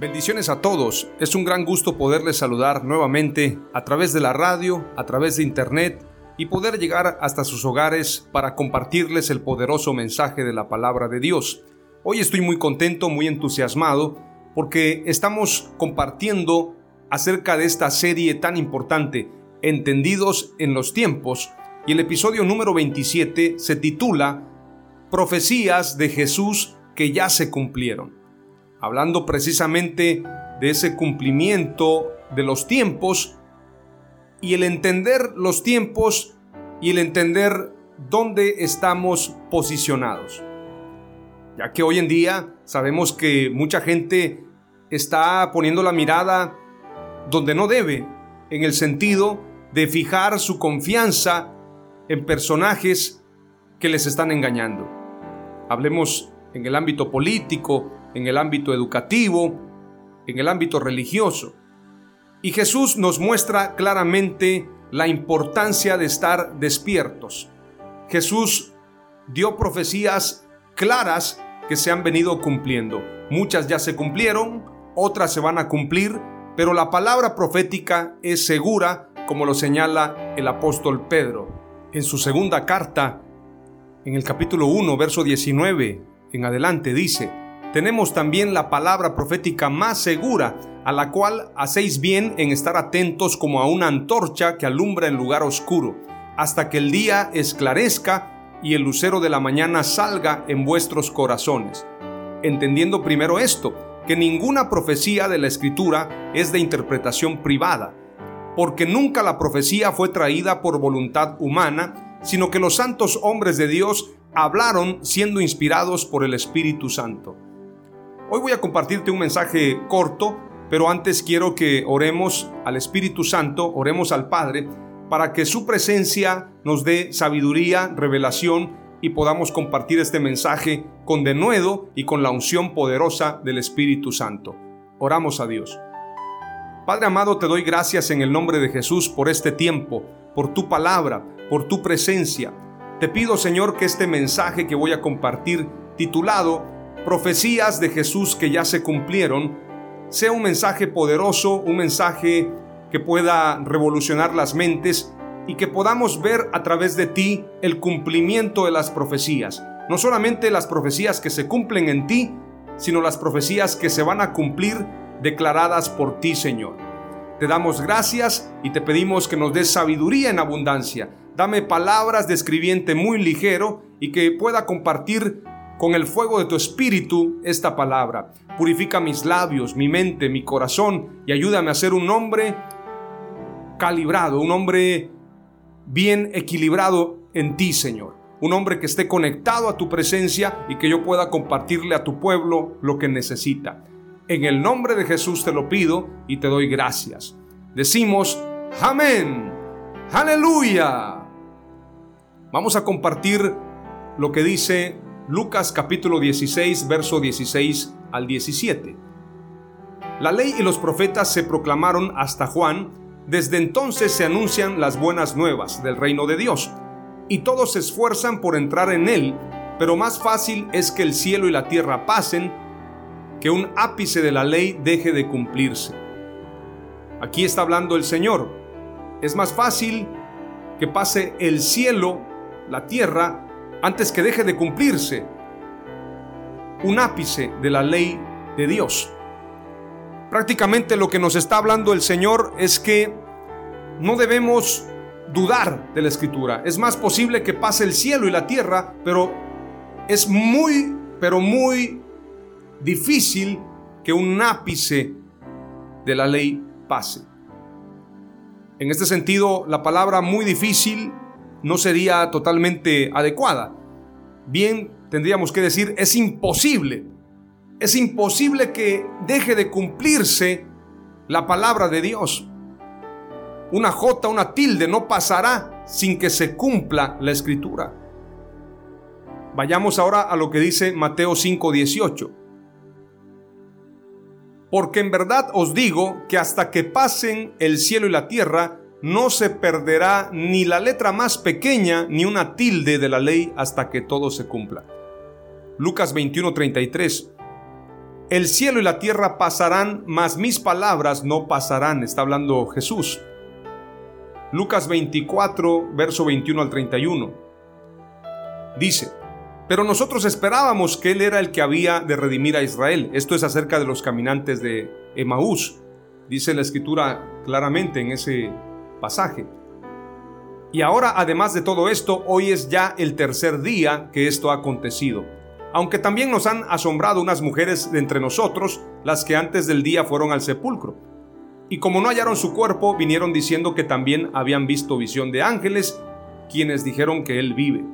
Bendiciones a todos. Es un gran gusto poderles saludar nuevamente a través de la radio, a través de internet y poder llegar hasta sus hogares para compartirles el poderoso mensaje de la palabra de Dios. Hoy estoy muy contento, muy entusiasmado porque estamos compartiendo acerca de esta serie tan importante, Entendidos en los tiempos, y el episodio número 27 se titula Profecías de Jesús que ya se cumplieron hablando precisamente de ese cumplimiento de los tiempos y el entender los tiempos y el entender dónde estamos posicionados. Ya que hoy en día sabemos que mucha gente está poniendo la mirada donde no debe, en el sentido de fijar su confianza en personajes que les están engañando. Hablemos en el ámbito político, en el ámbito educativo, en el ámbito religioso. Y Jesús nos muestra claramente la importancia de estar despiertos. Jesús dio profecías claras que se han venido cumpliendo. Muchas ya se cumplieron, otras se van a cumplir, pero la palabra profética es segura, como lo señala el apóstol Pedro. En su segunda carta, en el capítulo 1, verso 19 en adelante, dice, tenemos también la palabra profética más segura, a la cual hacéis bien en estar atentos como a una antorcha que alumbra en lugar oscuro, hasta que el día esclarezca y el lucero de la mañana salga en vuestros corazones. Entendiendo primero esto, que ninguna profecía de la escritura es de interpretación privada, porque nunca la profecía fue traída por voluntad humana, sino que los santos hombres de Dios hablaron siendo inspirados por el Espíritu Santo. Hoy voy a compartirte un mensaje corto, pero antes quiero que oremos al Espíritu Santo, oremos al Padre, para que su presencia nos dé sabiduría, revelación y podamos compartir este mensaje con denuedo y con la unción poderosa del Espíritu Santo. Oramos a Dios. Padre amado, te doy gracias en el nombre de Jesús por este tiempo, por tu palabra, por tu presencia. Te pido, Señor, que este mensaje que voy a compartir, titulado profecías de Jesús que ya se cumplieron, sea un mensaje poderoso, un mensaje que pueda revolucionar las mentes y que podamos ver a través de ti el cumplimiento de las profecías. No solamente las profecías que se cumplen en ti, sino las profecías que se van a cumplir declaradas por ti, Señor. Te damos gracias y te pedimos que nos des sabiduría en abundancia. Dame palabras de escribiente muy ligero y que pueda compartir con el fuego de tu espíritu esta palabra. Purifica mis labios, mi mente, mi corazón y ayúdame a ser un hombre calibrado, un hombre bien equilibrado en ti, Señor. Un hombre que esté conectado a tu presencia y que yo pueda compartirle a tu pueblo lo que necesita. En el nombre de Jesús te lo pido y te doy gracias. Decimos, amén, aleluya. Vamos a compartir lo que dice Lucas capítulo 16, verso 16 al 17. La ley y los profetas se proclamaron hasta Juan, desde entonces se anuncian las buenas nuevas del reino de Dios, y todos se esfuerzan por entrar en él, pero más fácil es que el cielo y la tierra pasen que un ápice de la ley deje de cumplirse. Aquí está hablando el Señor. Es más fácil que pase el cielo, la tierra, antes que deje de cumplirse un ápice de la ley de Dios. Prácticamente lo que nos está hablando el Señor es que no debemos dudar de la escritura. Es más posible que pase el cielo y la tierra, pero es muy, pero muy difícil que un ápice de la ley pase. En este sentido, la palabra muy difícil no sería totalmente adecuada. Bien, tendríamos que decir, es imposible. Es imposible que deje de cumplirse la palabra de Dios. Una jota, una tilde no pasará sin que se cumpla la escritura. Vayamos ahora a lo que dice Mateo 5:18. Porque en verdad os digo que hasta que pasen el cielo y la tierra, no se perderá ni la letra más pequeña ni una tilde de la ley hasta que todo se cumpla. Lucas 21:33. El cielo y la tierra pasarán, mas mis palabras no pasarán, está hablando Jesús. Lucas 24, verso 21 al 31. Dice, pero nosotros esperábamos que Él era el que había de redimir a Israel. Esto es acerca de los caminantes de Emaús. Dice la escritura claramente en ese pasaje. Y ahora, además de todo esto, hoy es ya el tercer día que esto ha acontecido. Aunque también nos han asombrado unas mujeres de entre nosotros, las que antes del día fueron al sepulcro. Y como no hallaron su cuerpo, vinieron diciendo que también habían visto visión de ángeles, quienes dijeron que él vive.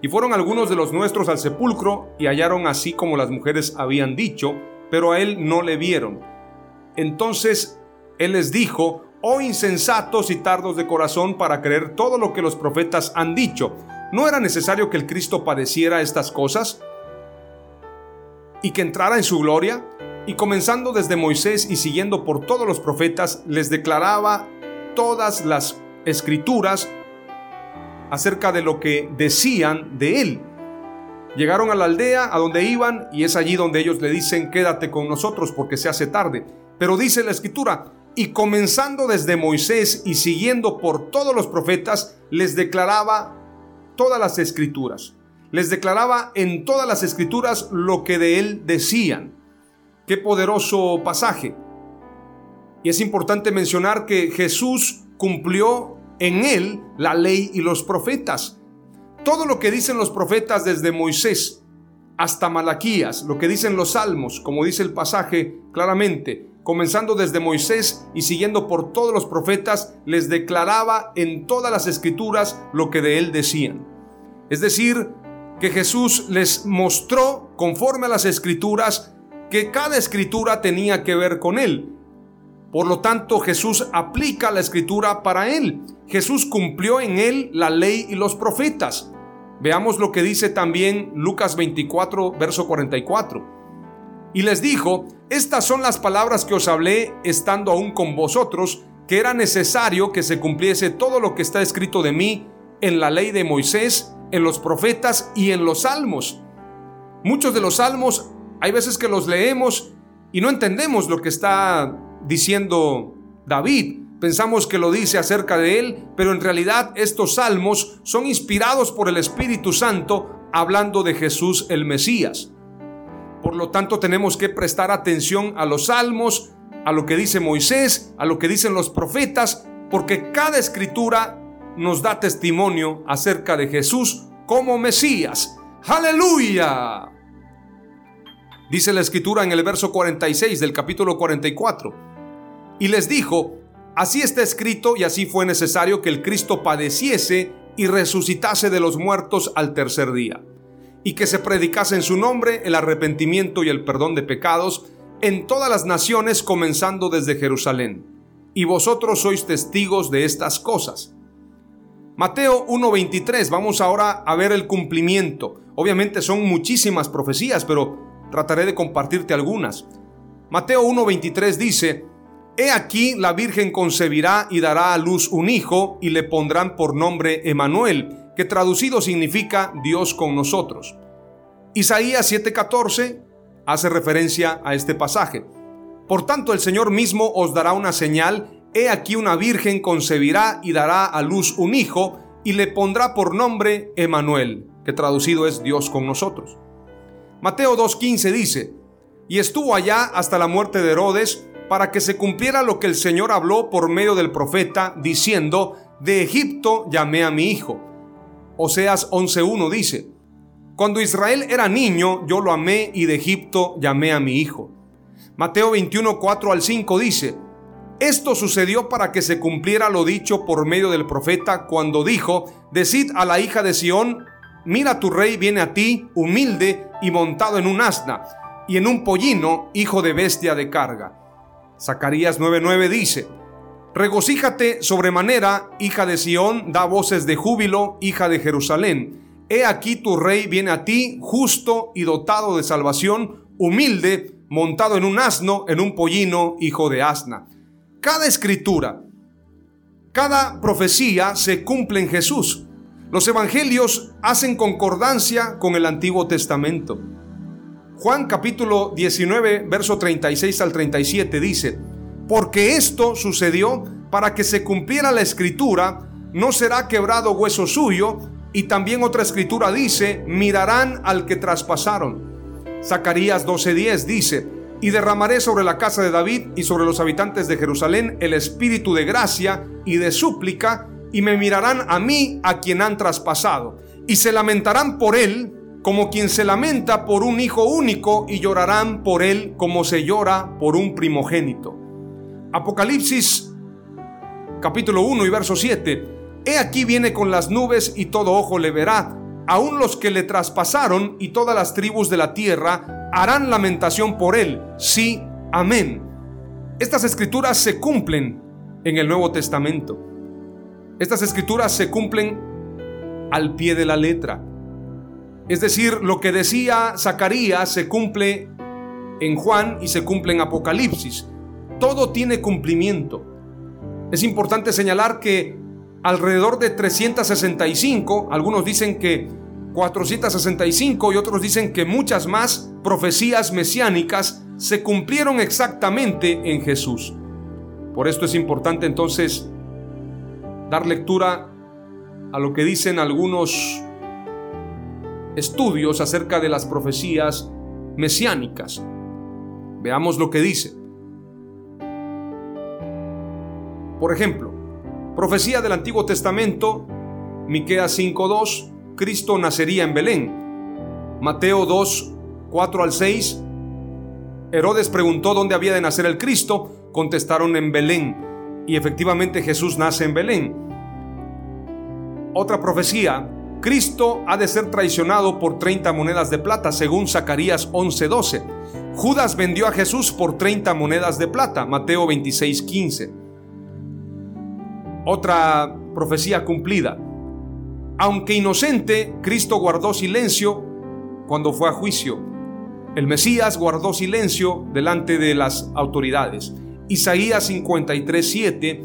Y fueron algunos de los nuestros al sepulcro y hallaron así como las mujeres habían dicho, pero a él no le vieron. Entonces él les dijo, oh insensatos y tardos de corazón para creer todo lo que los profetas han dicho. ¿No era necesario que el Cristo padeciera estas cosas y que entrara en su gloria? Y comenzando desde Moisés y siguiendo por todos los profetas, les declaraba todas las escrituras acerca de lo que decían de él. Llegaron a la aldea a donde iban y es allí donde ellos le dicen, quédate con nosotros porque se hace tarde. Pero dice la escritura, y comenzando desde Moisés y siguiendo por todos los profetas, les declaraba todas las escrituras. Les declaraba en todas las escrituras lo que de él decían. Qué poderoso pasaje. Y es importante mencionar que Jesús cumplió en él la ley y los profetas. Todo lo que dicen los profetas desde Moisés hasta Malaquías, lo que dicen los salmos, como dice el pasaje claramente, comenzando desde Moisés y siguiendo por todos los profetas, les declaraba en todas las escrituras lo que de él decían. Es decir, que Jesús les mostró, conforme a las escrituras, que cada escritura tenía que ver con él. Por lo tanto, Jesús aplica la escritura para él. Jesús cumplió en él la ley y los profetas. Veamos lo que dice también Lucas 24, verso 44. Y les dijo, estas son las palabras que os hablé estando aún con vosotros, que era necesario que se cumpliese todo lo que está escrito de mí en la ley de Moisés, en los profetas y en los salmos. Muchos de los salmos hay veces que los leemos y no entendemos lo que está diciendo David. Pensamos que lo dice acerca de él, pero en realidad estos salmos son inspirados por el Espíritu Santo hablando de Jesús el Mesías. Por lo tanto tenemos que prestar atención a los salmos, a lo que dice Moisés, a lo que dicen los profetas, porque cada escritura nos da testimonio acerca de Jesús como Mesías. Aleluya. Dice la escritura en el verso 46 del capítulo 44 y les dijo, así está escrito y así fue necesario que el Cristo padeciese y resucitase de los muertos al tercer día, y que se predicase en su nombre el arrepentimiento y el perdón de pecados en todas las naciones comenzando desde Jerusalén. Y vosotros sois testigos de estas cosas. Mateo 1.23, vamos ahora a ver el cumplimiento. Obviamente son muchísimas profecías, pero trataré de compartirte algunas. Mateo 1.23 dice, He aquí la Virgen concebirá y dará a luz un hijo y le pondrán por nombre Emanuel, que traducido significa Dios con nosotros. Isaías 7:14 hace referencia a este pasaje. Por tanto, el Señor mismo os dará una señal, he aquí una virgen concebirá y dará a luz un hijo, y le pondrá por nombre Emanuel, que traducido es Dios con nosotros. Mateo 2.15 dice, y estuvo allá hasta la muerte de Herodes, para que se cumpliera lo que el Señor habló por medio del profeta, diciendo, de Egipto llamé a mi hijo. Oseas 11.1 dice, cuando Israel era niño, yo lo amé y de Egipto llamé a mi hijo. Mateo 21, 4 al 5 dice, esto sucedió para que se cumpliera lo dicho por medio del profeta cuando dijo, decid a la hija de Sión, mira tu rey viene a ti, humilde y montado en un asna, y en un pollino, hijo de bestia de carga. Zacarías 9:9 dice, Regocíjate sobremanera, hija de Sión, da voces de júbilo, hija de Jerusalén. He aquí tu rey viene a ti, justo y dotado de salvación, humilde, montado en un asno, en un pollino, hijo de asna. Cada escritura, cada profecía se cumple en Jesús. Los evangelios hacen concordancia con el Antiguo Testamento. Juan capítulo 19, verso 36 al 37 dice, porque esto sucedió para que se cumpliera la escritura, no será quebrado hueso suyo, y también otra escritura dice, mirarán al que traspasaron. Zacarías 12:10 dice, y derramaré sobre la casa de David y sobre los habitantes de Jerusalén el espíritu de gracia y de súplica, y me mirarán a mí a quien han traspasado, y se lamentarán por él como quien se lamenta por un hijo único, y llorarán por él como se llora por un primogénito. Apocalipsis capítulo 1 y verso 7. He aquí viene con las nubes y todo ojo le verá aún los que le traspasaron y todas las tribus de la tierra harán lamentación por él. Sí, amén. Estas escrituras se cumplen en el Nuevo Testamento. Estas escrituras se cumplen al pie de la letra. Es decir, lo que decía Zacarías se cumple en Juan y se cumple en Apocalipsis. Todo tiene cumplimiento. Es importante señalar que alrededor de 365, algunos dicen que 465 y otros dicen que muchas más profecías mesiánicas se cumplieron exactamente en Jesús. Por esto es importante entonces dar lectura a lo que dicen algunos estudios acerca de las profecías mesiánicas. Veamos lo que dice. Por ejemplo, Profecía del Antiguo Testamento, Miqueas 5:2, Cristo nacería en Belén. Mateo 2, 4 al 6, Herodes preguntó dónde había de nacer el Cristo, contestaron en Belén, y efectivamente Jesús nace en Belén. Otra profecía, Cristo ha de ser traicionado por 30 monedas de plata, según Zacarías 11:12. Judas vendió a Jesús por 30 monedas de plata, Mateo 26:15 otra profecía cumplida. Aunque inocente, Cristo guardó silencio cuando fue a juicio. El Mesías guardó silencio delante de las autoridades. Isaías 53:7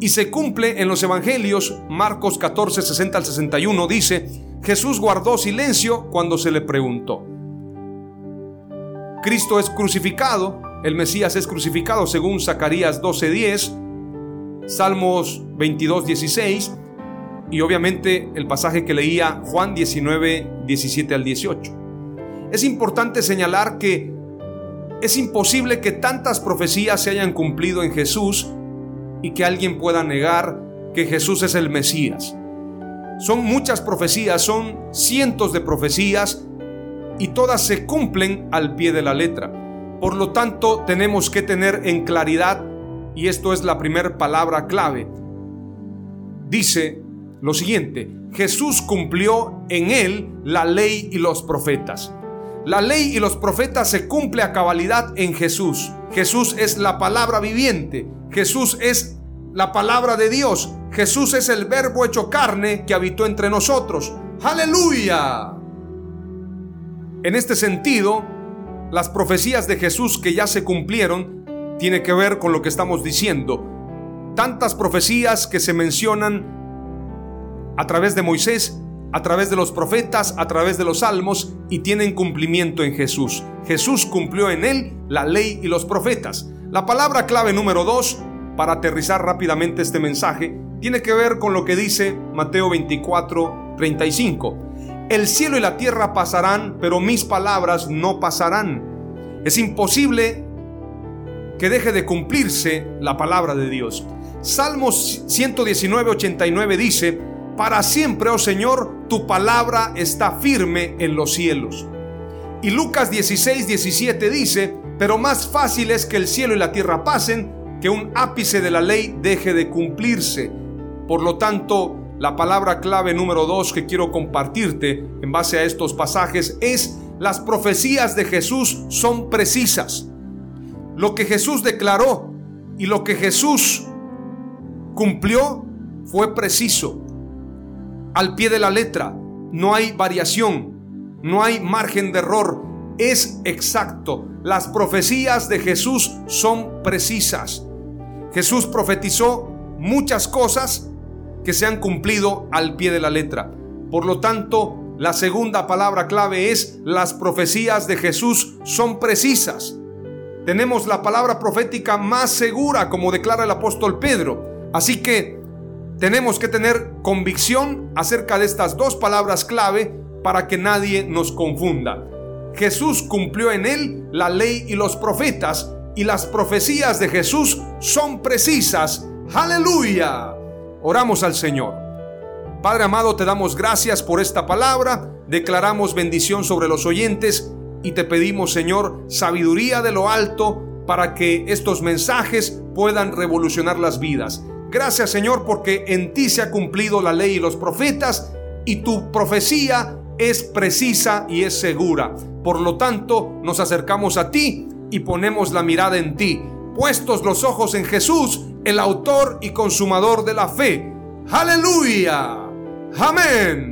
y se cumple en los evangelios Marcos 14, 60 al 61 dice, Jesús guardó silencio cuando se le preguntó. Cristo es crucificado, el Mesías es crucificado según Zacarías 12:10 Salmos 22, 16 y obviamente el pasaje que leía Juan 19, 17 al 18. Es importante señalar que es imposible que tantas profecías se hayan cumplido en Jesús y que alguien pueda negar que Jesús es el Mesías. Son muchas profecías, son cientos de profecías y todas se cumplen al pie de la letra. Por lo tanto, tenemos que tener en claridad y esto es la primera palabra clave, dice lo siguiente, Jesús cumplió en él la ley y los profetas. La ley y los profetas se cumple a cabalidad en Jesús. Jesús es la palabra viviente. Jesús es la palabra de Dios. Jesús es el verbo hecho carne que habitó entre nosotros. Aleluya. En este sentido, las profecías de Jesús que ya se cumplieron tiene que ver con lo que estamos diciendo. Tantas profecías que se mencionan a través de Moisés a través de los profetas, a través de los salmos y tienen cumplimiento en Jesús. Jesús cumplió en él la ley y los profetas. La palabra clave número dos, para aterrizar rápidamente este mensaje, tiene que ver con lo que dice Mateo 24, 35. El cielo y la tierra pasarán, pero mis palabras no pasarán. Es imposible que deje de cumplirse la palabra de Dios. Salmos 119, 89 dice, para siempre, oh Señor, tu palabra está firme en los cielos. Y Lucas 16, 17 dice, pero más fácil es que el cielo y la tierra pasen que un ápice de la ley deje de cumplirse. Por lo tanto, la palabra clave número 2 que quiero compartirte en base a estos pasajes es las profecías de Jesús son precisas. Lo que Jesús declaró y lo que Jesús cumplió fue preciso al pie de la letra. No hay variación, no hay margen de error. Es exacto. Las profecías de Jesús son precisas. Jesús profetizó muchas cosas que se han cumplido al pie de la letra. Por lo tanto, la segunda palabra clave es las profecías de Jesús son precisas. Tenemos la palabra profética más segura, como declara el apóstol Pedro. Así que tenemos que tener convicción acerca de estas dos palabras clave para que nadie nos confunda. Jesús cumplió en él la ley y los profetas y las profecías de Jesús son precisas. Aleluya. Oramos al Señor. Padre amado, te damos gracias por esta palabra, declaramos bendición sobre los oyentes y te pedimos, Señor, sabiduría de lo alto para que estos mensajes puedan revolucionar las vidas. Gracias Señor porque en ti se ha cumplido la ley y los profetas y tu profecía es precisa y es segura. Por lo tanto, nos acercamos a ti y ponemos la mirada en ti, puestos los ojos en Jesús, el autor y consumador de la fe. Aleluya. Amén.